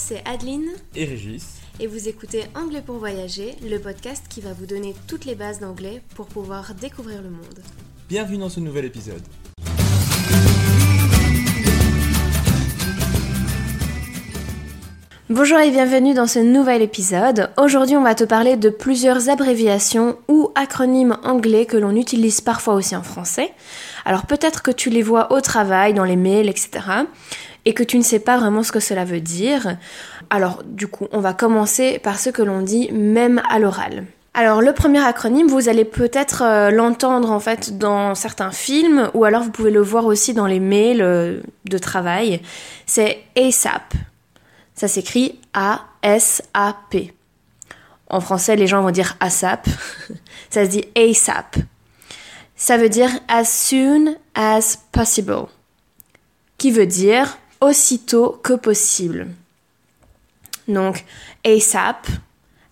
c'est Adeline et Régis. et vous écoutez Anglais pour voyager, le podcast qui va vous donner toutes les bases d'anglais pour pouvoir découvrir le monde. Bienvenue dans ce nouvel épisode. Bonjour et bienvenue dans ce nouvel épisode. Aujourd'hui, on va te parler de plusieurs abréviations ou acronymes anglais que l'on utilise parfois aussi en français. Alors peut-être que tu les vois au travail, dans les mails, etc. et que tu ne sais pas vraiment ce que cela veut dire. Alors du coup, on va commencer par ce que l'on dit même à l'oral. Alors le premier acronyme, vous allez peut-être euh, l'entendre en fait dans certains films ou alors vous pouvez le voir aussi dans les mails euh, de travail. C'est ASAP. Ça s'écrit A-S-A-P. En français, les gens vont dire ASAP. Ça se dit ASAP. Ça veut dire as soon as possible. Qui veut dire aussitôt que possible. Donc ASAP,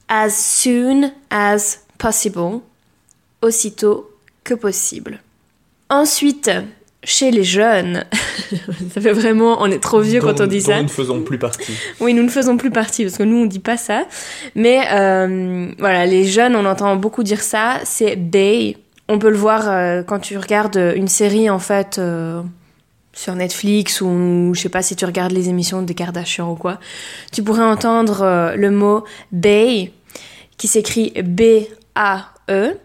as soon as possible, aussitôt que possible. Ensuite, chez les jeunes, ça fait vraiment, on est trop vieux quand on dit ça. Nous ne faisons plus partie. Oui, nous ne faisons plus partie parce que nous on dit pas ça. Mais euh, voilà, les jeunes, on entend beaucoup dire ça. C'est bay. On peut le voir euh, quand tu regardes une série en fait euh, sur Netflix ou je sais pas si tu regardes les émissions des Kardashians ou quoi. Tu pourrais entendre euh, le mot bay qui s'écrit B A E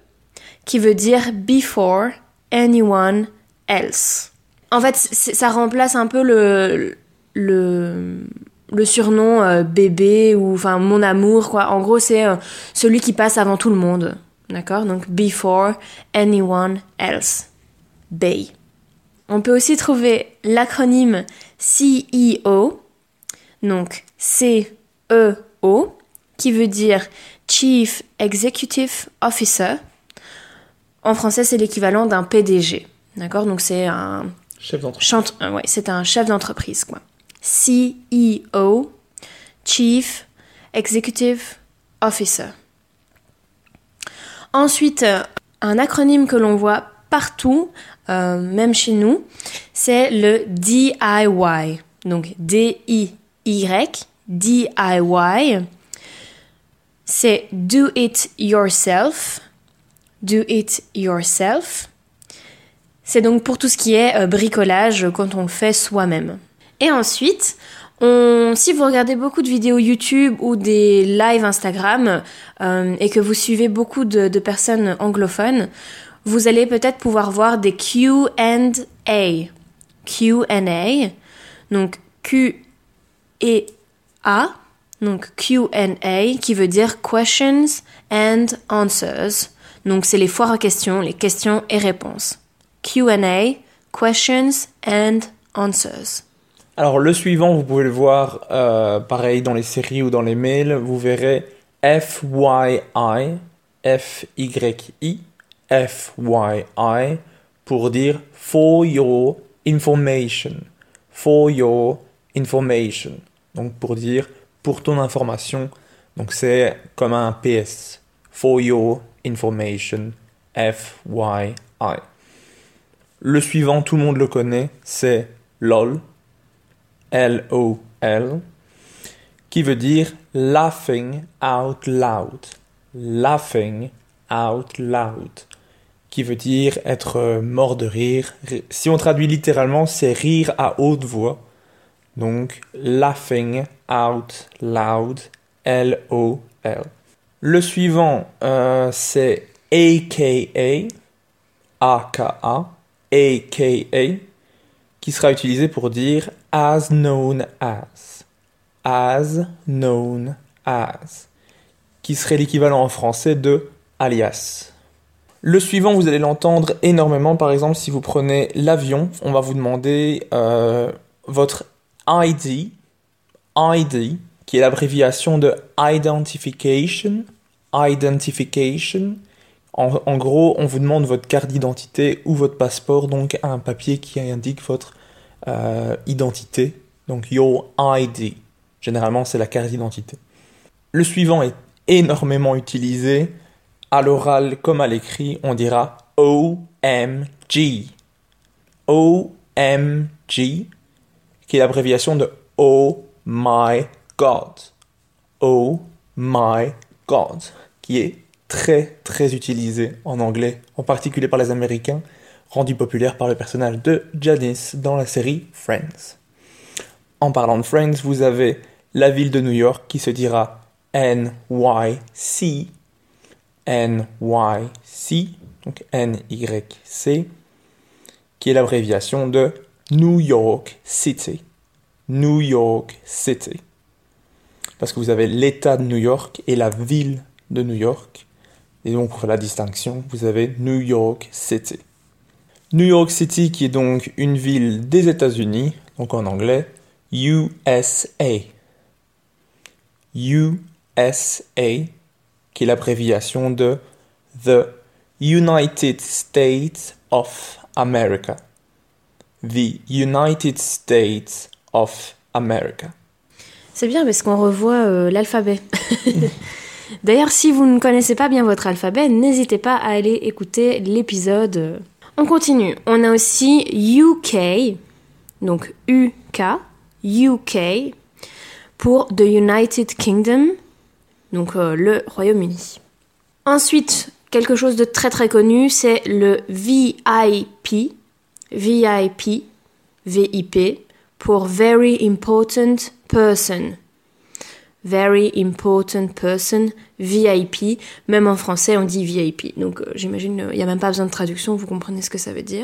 qui veut dire before anyone else. En fait, ça remplace un peu le le le surnom euh, bébé ou enfin mon amour quoi. En gros, c'est euh, celui qui passe avant tout le monde. D'accord? Donc before anyone else. Bay. On peut aussi trouver l'acronyme CEO, donc C-E-O, qui veut dire Chief Executive Officer. En français, c'est l'équivalent d'un PDG. D'accord? Donc c'est un Chef d'entreprise. Euh, ouais, c'est un chef d'entreprise, quoi. CEO, Chief Executive Officer. Ensuite, euh, un acronyme que l'on voit partout, euh, même chez nous, c'est le DIY. Donc D-I-Y, DIY. C'est Do It Yourself. Do It Yourself. C'est donc pour tout ce qui est euh, bricolage quand on le fait soi-même. Et ensuite, si vous regardez beaucoup de vidéos YouTube ou des lives Instagram euh, et que vous suivez beaucoup de personnes anglophones, vous allez peut-être pouvoir voir des Q&A. Q&A, donc Q et A, donc Q&A qui veut dire questions and answers. Donc c'est les foires à questions, les questions et réponses. Q&A, questions and answers. Alors le suivant, vous pouvez le voir euh, pareil dans les séries ou dans les mails. Vous verrez FYI, F-Y-I, FYI, pour dire for your information. For your information. Donc pour dire pour ton information. Donc c'est comme un PS. For your information. F-Y-I. Le suivant, tout le monde le connaît, c'est LOL. L-O-L. Qui veut dire laughing out loud. Laughing out loud. Qui veut dire être mort de rire. Si on traduit littéralement, c'est rire à haute voix. Donc, laughing out loud. L-O-L. Le suivant, euh, c'est AKA. AKA. AKA. Qui sera utilisé pour dire as known as. As known as. Qui serait l'équivalent en français de alias. Le suivant, vous allez l'entendre énormément. Par exemple, si vous prenez l'avion, on va vous demander euh, votre ID, ID, qui est l'abréviation de Identification, Identification. En, gros, on vous demande votre carte d'identité ou votre passeport, donc un papier qui indique votre euh, identité, donc Your ID. Généralement, c'est la carte d'identité. Le suivant est énormément utilisé. À l'oral comme à l'écrit, on dira OMG. OMG, qui est l'abréviation de Oh my God. Oh my God, qui est très très utilisé en anglais, en particulier par les Américains, rendu populaire par le personnage de Janice dans la série Friends. En parlant de Friends, vous avez la ville de New York qui se dira NYC, NYC, donc N-Y-C, qui est l'abréviation de New York City. New York City. Parce que vous avez l'État de New York et la ville de New York. Et donc, pour la distinction, vous avez New York City. New York City, qui est donc une ville des États-Unis, donc en anglais, USA. USA, qui est l'abréviation de The United States of America. The United States of America. C'est bien parce qu'on revoit euh, l'alphabet. D'ailleurs, si vous ne connaissez pas bien votre alphabet, n'hésitez pas à aller écouter l'épisode. On continue. On a aussi UK, donc UK, UK, pour The United Kingdom, donc euh, le Royaume-Uni. Ensuite, quelque chose de très très connu, c'est le VIP, VIP, VIP, pour Very Important Person. Very Important Person, VIP. Même en français, on dit VIP. Donc euh, j'imagine, il n'y a même pas besoin de traduction, vous comprenez ce que ça veut dire.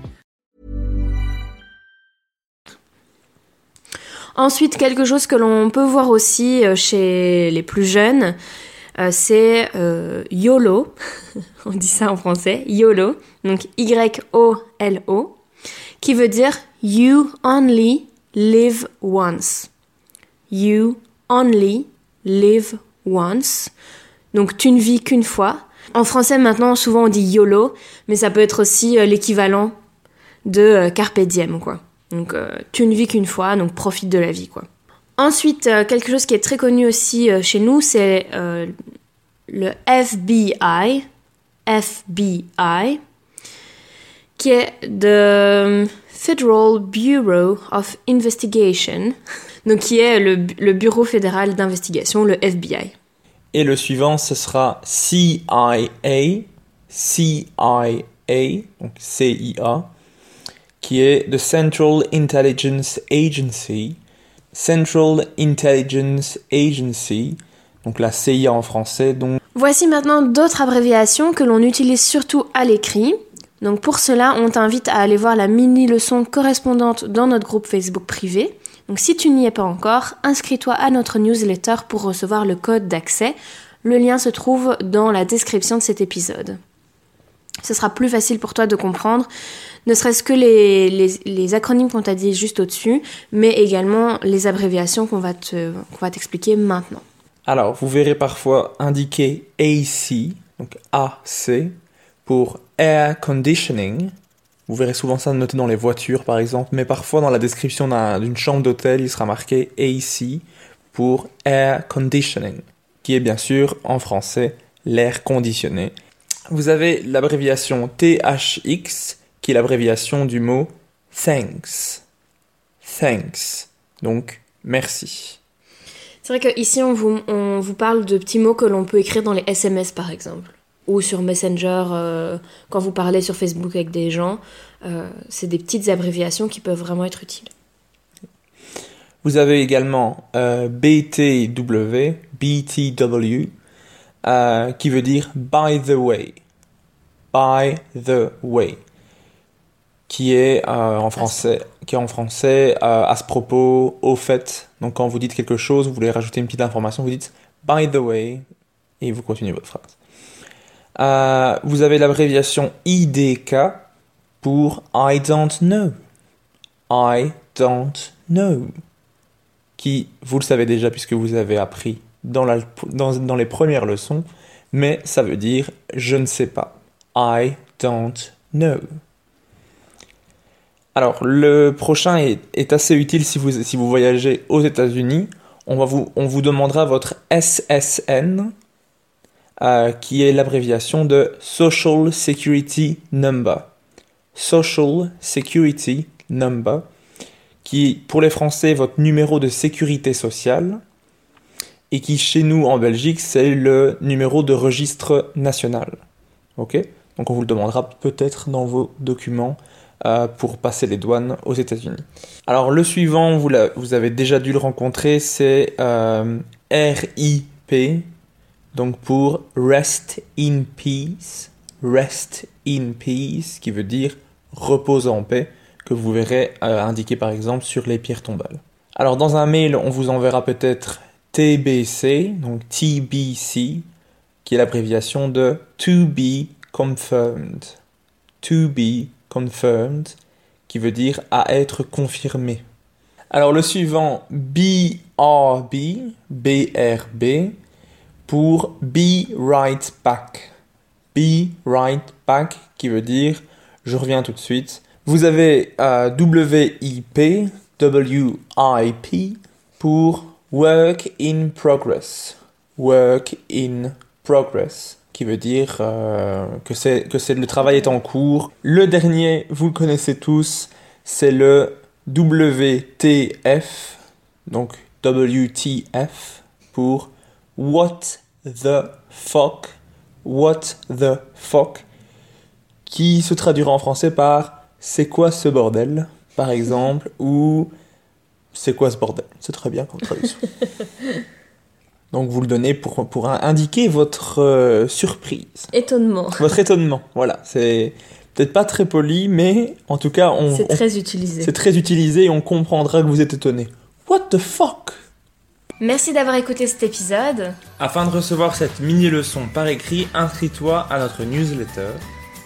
Ensuite, quelque chose que l'on peut voir aussi euh, chez les plus jeunes, Euh, c'est euh, YOLO, on dit ça en français, YOLO, donc Y-O-L-O, qui veut dire You only live once. You only live once. Donc tu ne vis qu'une fois. En français maintenant, souvent on dit YOLO, mais ça peut être aussi l'équivalent de Carpe Diem, quoi. Donc tu ne vis qu'une fois, donc profite de la vie, quoi. Ensuite, euh, quelque chose qui est très connu aussi euh, chez nous, c'est euh, le FBI. FBI, qui est the Federal Bureau of Investigation, donc qui est le, le Bureau fédéral d'investigation, le FBI. Et le suivant, ce sera CIA, CIA, donc CIA, qui est the Central Intelligence Agency. Central Intelligence Agency, donc la CIA en français. Donc... Voici maintenant d'autres abréviations que l'on utilise surtout à l'écrit. Donc pour cela, on t'invite à aller voir la mini leçon correspondante dans notre groupe Facebook privé. Donc si tu n'y es pas encore, inscris-toi à notre newsletter pour recevoir le code d'accès. Le lien se trouve dans la description de cet épisode. Ce sera plus facile pour toi de comprendre, ne serait-ce que les, les, acronymes qu'on t'a dit juste au-dessus, mais également les abréviations qu'on va t'expliquer maintenant. Alors, vous verrez parfois indiquer AC, donc AC, pour Air Conditioning. Vous verrez souvent ça noté dans les voitures, par exemple, mais parfois dans la description d'une chambre d'hôtel, il sera marqué AC pour Air Conditioning, qui est bien sûr en français l'air conditionné. Vous avez l'abréviation THX, qui est l'abréviation du mot thanks. Thanks. Donc, merci. C'est vrai qu'ici, on vous, on vous parle de petits mots que l'on peut écrire dans les SMS, par exemple ou sur Messenger euh, quand vous parlez sur Facebook avec des gens. Euh, c'est des petites abréviations qui peuvent vraiment être utiles. Vous avez également euh, BTW, BTW, qui veut dire by the way. By the way. Qui est en français, qui est en français à ce propos, au fait. Donc quand vous dites quelque chose, vous voulez rajouter une petite information, vous dites by the way et vous continuez votre phrase. Euh, vous avez l'abréviation IDK pour I don't know. I don't know. Qui, vous le savez déjà puisque vous avez appris dans, les premières leçons, mais ça veut dire je ne sais pas. I don't know. Alors, le prochain est, assez utile si vous, si vous voyagez aux États-Unis. On, vous, on vous demandera votre SSN, euh, qui est l'abréviation de Social Security Number. Social Security Number, qui pour les Français est votre numéro de sécurité sociale, et qui chez nous en Belgique c'est le numéro de registre national. Ok? Donc on vous le demandera peut-être dans vos documents euh, pour passer les douanes aux États-Unis. Alors le suivant, vous, avez déjà dû le rencontrer, c'est euh, RIP, donc pour rest in peace, rest in peace, qui veut dire repose en paix, que vous verrez euh, indiqué par exemple sur les pierres tombales. Alors dans un mail, on vous enverra peut-être TBC, donc TBC, qui est l'abréviation de To Be Confirmed. To Be Confirmed, qui veut dire à être confirmé. Alors le suivant, BRB, BRB, pour Be Right Back. Be Right Back qui veut dire je reviens tout de suite. Vous avez euh, WIP, WIP pour Work in Progress. Work in Progress qui veut dire euh, que c'est le travail est en cours. Le dernier, vous le connaissez tous, c'est le WTF, donc WTF pour What the fuck, what the fuck, qui se traduira en français par c'est quoi ce bordel, par exemple, ou c'est quoi ce bordel? C'est très bien comme traduction. Donc vous le donnez pour, pour indiquer votre euh, surprise. Étonnement. Votre étonnement, voilà. C'est peut-être pas très poli, mais en tout cas, on. C'est très utilisé. C'est très utilisé et on comprendra que vous êtes étonné. What the fuck? Merci d'avoir écouté cet épisode. Afin de recevoir cette mini-leçon par écrit, inscris-toi à notre newsletter.